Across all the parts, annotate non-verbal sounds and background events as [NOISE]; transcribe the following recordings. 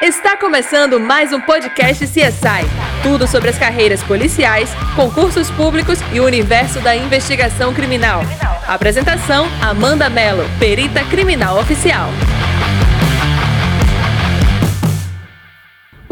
Está começando mais um podcast CSI. Tudo sobre as carreiras policiais, concursos públicos e o universo da investigação criminal. Apresentação: Amanda Mello, perita criminal oficial.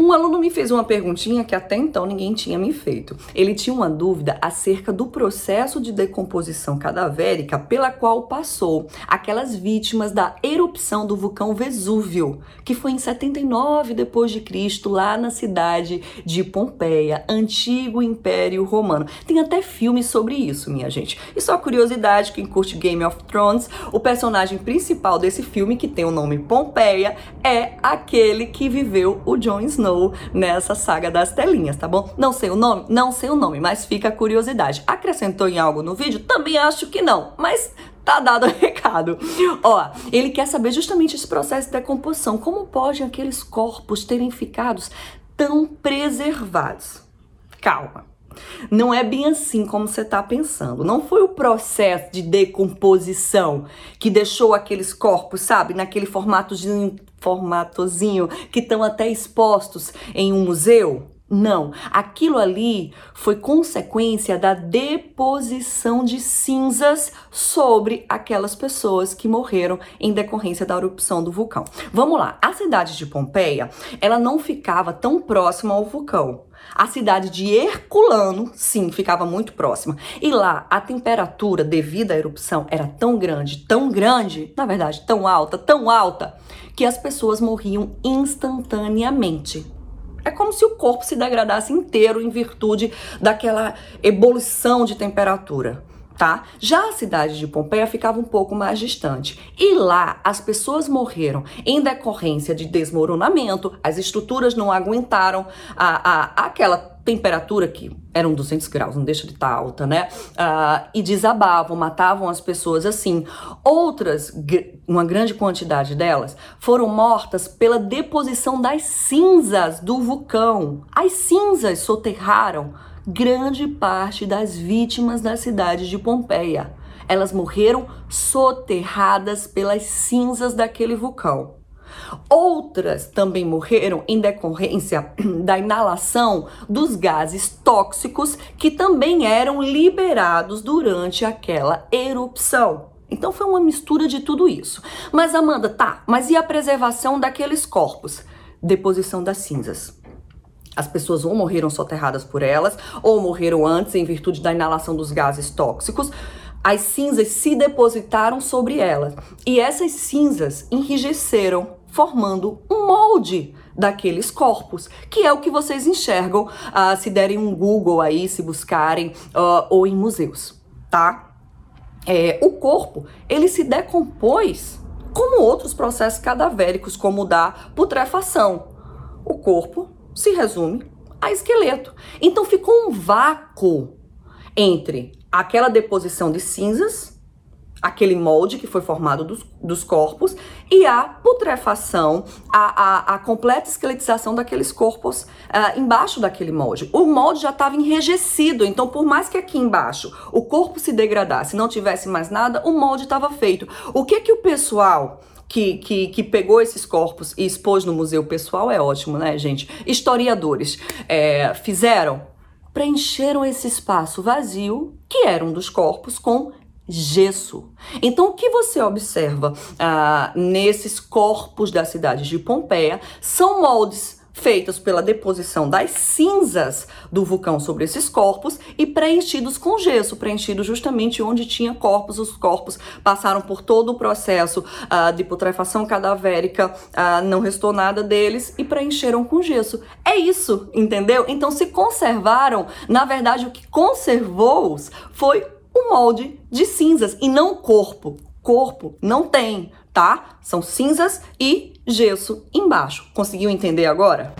Um aluno me fez uma perguntinha que até então ninguém tinha me feito. Ele tinha uma dúvida acerca do processo de decomposição cadavérica pela qual passou aquelas vítimas da erupção do vulcão Vesúvio, que foi em 79 depois de Cristo, lá na cidade de Pompeia, antigo Império Romano. Tem até filme sobre isso, minha gente. E só curiosidade, quem curte Game of Thrones, o personagem principal desse filme, que tem o nome Pompeia, é aquele que viveu o Jon Snow nessa saga das telinhas, tá bom? Não sei o nome? Não sei o nome, mas fica a curiosidade. Acrescentou em algo no vídeo? Também acho que não, mas tá dado o [LAUGHS] recado. Ó, ele quer saber justamente esse processo de decomposição. Como podem aqueles corpos terem ficado tão preservados? Calma. Não é bem assim como você está pensando. Não foi o processo de decomposição que deixou aqueles corpos, sabe, naquele formatozinho, formatozinho que estão até expostos em um museu. Não, aquilo ali foi consequência da deposição de cinzas sobre aquelas pessoas que morreram em decorrência da erupção do vulcão. Vamos lá, a cidade de Pompeia, ela não ficava tão próxima ao vulcão. A cidade de Herculano, sim, ficava muito próxima. E lá a temperatura devido à erupção era tão grande, tão grande, na verdade, tão alta, tão alta, que as pessoas morriam instantaneamente. É como se o corpo se degradasse inteiro em virtude daquela ebulição de temperatura tá? Já a cidade de Pompeia ficava um pouco mais distante. E lá as pessoas morreram em decorrência de desmoronamento, as estruturas não aguentaram a, a, aquela temperatura que eram 200 graus, não deixa de estar tá alta, né? Uh, e desabavam, matavam as pessoas assim. Outras, uma grande quantidade delas, foram mortas pela deposição das cinzas do vulcão. As cinzas soterraram grande parte das vítimas da cidade de Pompeia. Elas morreram soterradas pelas cinzas daquele vulcão. Outras também morreram em decorrência [CLEARS THROAT] da inalação dos gases tóxicos que também eram liberados durante aquela erupção. Então foi uma mistura de tudo isso. Mas Amanda, tá, mas e a preservação daqueles corpos? Deposição das cinzas. As pessoas ou morreram soterradas por elas, ou morreram antes em virtude da inalação dos gases tóxicos. As cinzas se depositaram sobre elas e essas cinzas enrijeceram, formando um molde daqueles corpos, que é o que vocês enxergam uh, se derem um Google aí, se buscarem, uh, ou em museus, tá? É, o corpo, ele se decompôs como outros processos cadavéricos, como o da putrefação. O corpo se resume a esqueleto. Então ficou um vácuo entre aquela deposição de cinzas, aquele molde que foi formado dos, dos corpos, e a putrefação, a, a, a completa esqueletização daqueles corpos uh, embaixo daquele molde. O molde já estava enrijecido, então por mais que aqui embaixo o corpo se degradasse, não tivesse mais nada, o molde estava feito. O que que o pessoal que, que, que pegou esses corpos e expôs no museu pessoal é ótimo, né, gente? Historiadores é, fizeram, preencheram esse espaço vazio, que era um dos corpos, com gesso. Então, o que você observa ah, nesses corpos da cidade de Pompeia são moldes feitas pela deposição das cinzas do vulcão sobre esses corpos e preenchidos com gesso, preenchidos justamente onde tinha corpos. Os corpos passaram por todo o processo uh, de putrefação cadavérica, uh, não restou nada deles e preencheram com gesso. É isso, entendeu? Então se conservaram, na verdade o que conservou-os foi o molde de cinzas e não corpo. Corpo não tem, tá? São cinzas e gesso embaixo. Conseguiu entender agora?